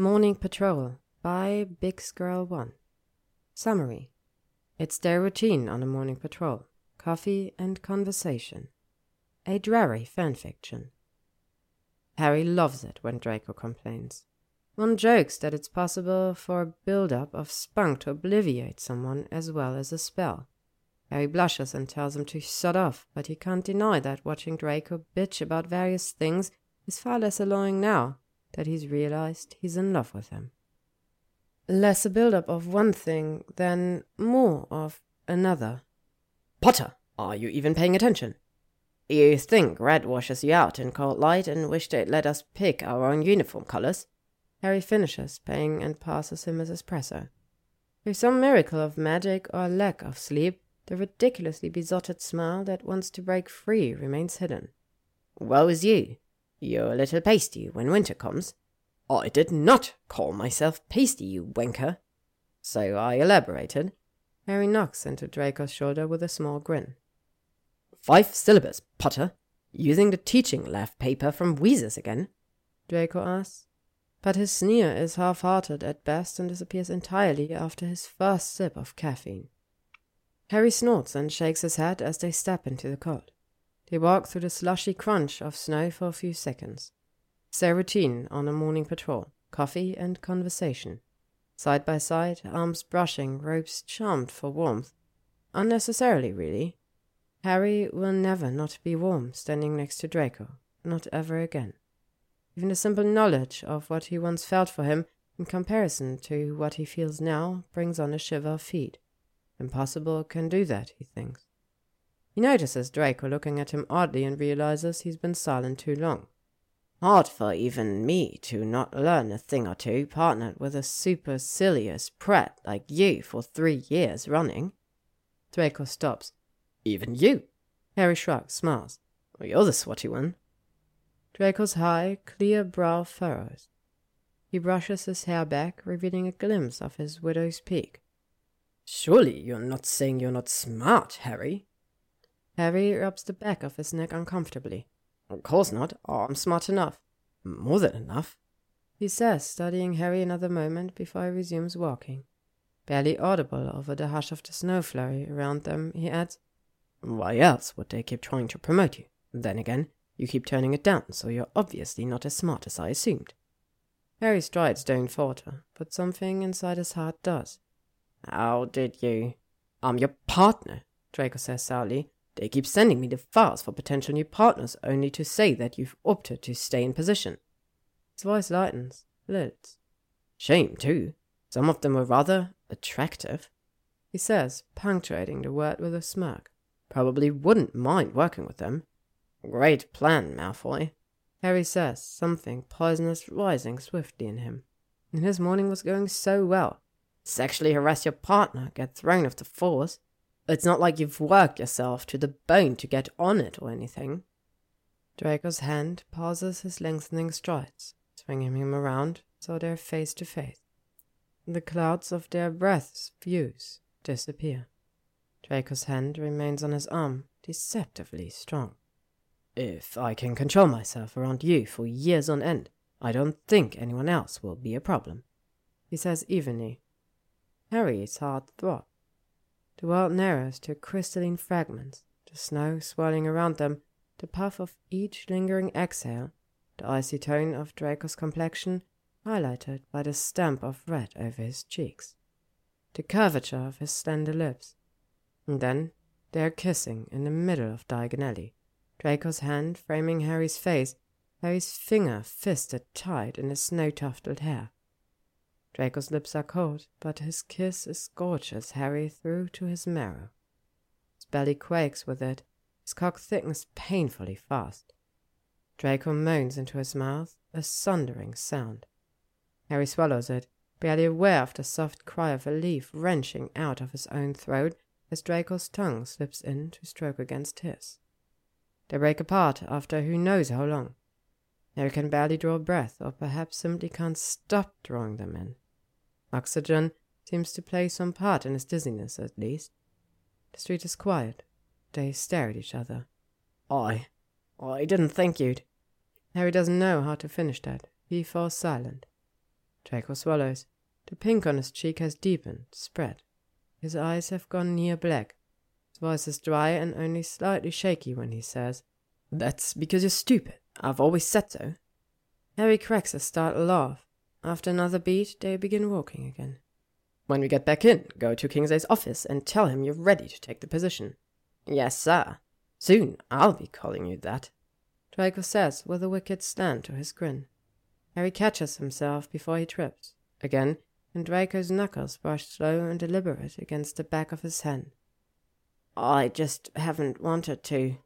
Morning Patrol by bixgirl1. Summary It's their routine on a morning patrol coffee and conversation. A Drarry fanfiction. Harry loves it when Draco complains. Ron jokes that it's possible for a build-up of spunk to obliviate someone as well as a spell. Harry blushes and tells him to shut off, but he can't deny that watching Draco bitch about various things is far less annoying now that he's realized he's in love with him. Less a build-up of one thing than more of another. Potter, are you even paying attention? You think red washes you out in cold light and wish they'd let us pick our own uniform colors? Harry finishes paying and passes him his espresso. Through some miracle of magic or lack of sleep, the ridiculously besotted smile that wants to break free remains hidden. Woe is you. You're a little pasty when winter comes. I did not call myself pasty, you wanker. So I elaborated. Harry knocks into Draco's shoulder with a small grin. Five syllabus, Potter. Using the teaching lab paper from Wheezers again? Draco asks. But his sneer is half hearted at best and disappears entirely after his first sip of caffeine. Harry snorts and shakes his head as they step into the cold. They walk through the slushy crunch of snow for a few seconds. Their routine on a morning patrol coffee and conversation. Side by side, arms brushing, ropes charmed for warmth. Unnecessarily, really. Harry will never not be warm standing next to Draco, not ever again. Even the simple knowledge of what he once felt for him in comparison to what he feels now brings on a shiver of feet. Impossible can do that, he thinks. He notices Draco looking at him oddly and realizes he's been silent too long. Hard for even me to not learn a thing or two partnered with a supercilious prat like you for three years running. Draco stops. Even you? Harry shrugs, smiles. You're the swotty one. Draco's high, clear brow furrows. He brushes his hair back, revealing a glimpse of his widow's peak. Surely you're not saying you're not smart, Harry? Harry rubs the back of his neck uncomfortably. Of course not. I'm smart enough. More than enough. He says, studying Harry another moment before he resumes walking. Barely audible over the hush of the snow flurry around them, he adds, Why else would they keep trying to promote you? Then again, you keep turning it down, so you're obviously not as smart as I assumed. Harry's strides don't falter, but something inside his heart does. How did you? I'm your partner, Draco says sourly. They keep sending me the files for potential new partners only to say that you've opted to stay in position. His voice lightens, lilts. Shame, too. Some of them were rather attractive, he says, punctuating the word with a smirk. Probably wouldn't mind working with them. Great plan, Malfoy. Harry says, something poisonous rising swiftly in him. And his morning was going so well. Sexually harass your partner, get thrown off the force. It's not like you've worked yourself to the bone to get on it or anything. Draco's hand pauses his lengthening strides, swinging him around so they're face to face. The clouds of their breaths fuse, disappear. Draco's hand remains on his arm, deceptively strong. If I can control myself around you for years on end, I don't think anyone else will be a problem, he says evenly. Harry's heart throbs. The world narrows to crystalline fragments, the snow swirling around them, the puff of each lingering exhale, the icy tone of Draco's complexion, highlighted by the stamp of red over his cheeks, the curvature of his slender lips. And then they are kissing in the middle of Diagon Draco's hand framing Harry's face, Harry's finger fisted tight in his snow tufted hair. Draco's lips are cold, but his kiss is scorches Harry through to his marrow. His belly quakes with it, his cock thickens painfully fast. Draco moans into his mouth, a sundering sound. Harry swallows it, barely aware of the soft cry of relief wrenching out of his own throat as Draco's tongue slips in to stroke against his. They break apart after who knows how long. Harry can barely draw breath, or perhaps simply can't stop drawing them in. Oxygen seems to play some part in his dizziness, at least. The street is quiet. They stare at each other. I. I didn't think you'd. Harry doesn't know how to finish that. He falls silent. Draco swallows. The pink on his cheek has deepened, spread. His eyes have gone near black. His voice is dry and only slightly shaky when he says, That's because you're stupid. I've always said so. Harry cracks a startled laugh. After another beat, they begin walking again. When we get back in, go to Kingsley's office and tell him you're ready to take the position. Yes, sir. Soon I'll be calling you that. Draco says with a wicked slant to his grin. Harry catches himself before he trips. Again, and Draco's knuckles brush slow and deliberate against the back of his hand. I just haven't wanted to.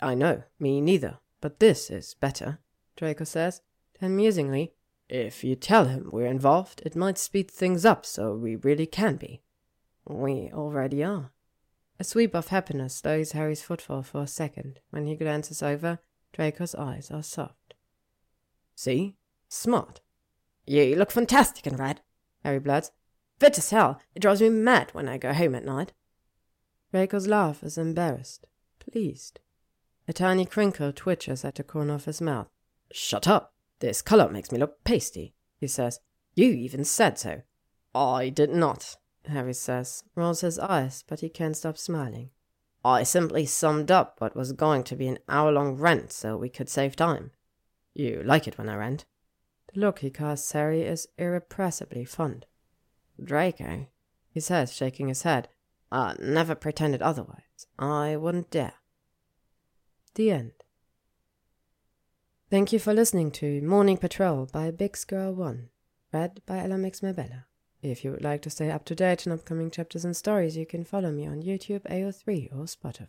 I know, me neither, but this is better, Draco says. Then musingly, if you tell him we're involved, it might speed things up so we really can be. We already are. A sweep of happiness slows Harry's footfall for a second. When he glances over, Draco's eyes are soft. See? Smart. You look fantastic in red, Harry blurts. Fit as hell. It drives me mad when I go home at night. Draco's laugh is embarrassed, pleased. A tiny crinkle twitches at the corner of his mouth. Shut up. This color makes me look pasty, he says. You even said so. I did not, Harry says, rolls his eyes, but he can't stop smiling. I simply summed up what was going to be an hour long rant so we could save time. You like it when I rant? The look he casts Harry is irrepressibly fond. Draco, eh? he says, shaking his head. I never pretended otherwise. I wouldn't dare. The end. Thank you for listening to Morning Patrol by Big Girl One, read by Ella Mabella. If you would like to stay up to date on upcoming chapters and stories, you can follow me on YouTube, AO3, or Spotify.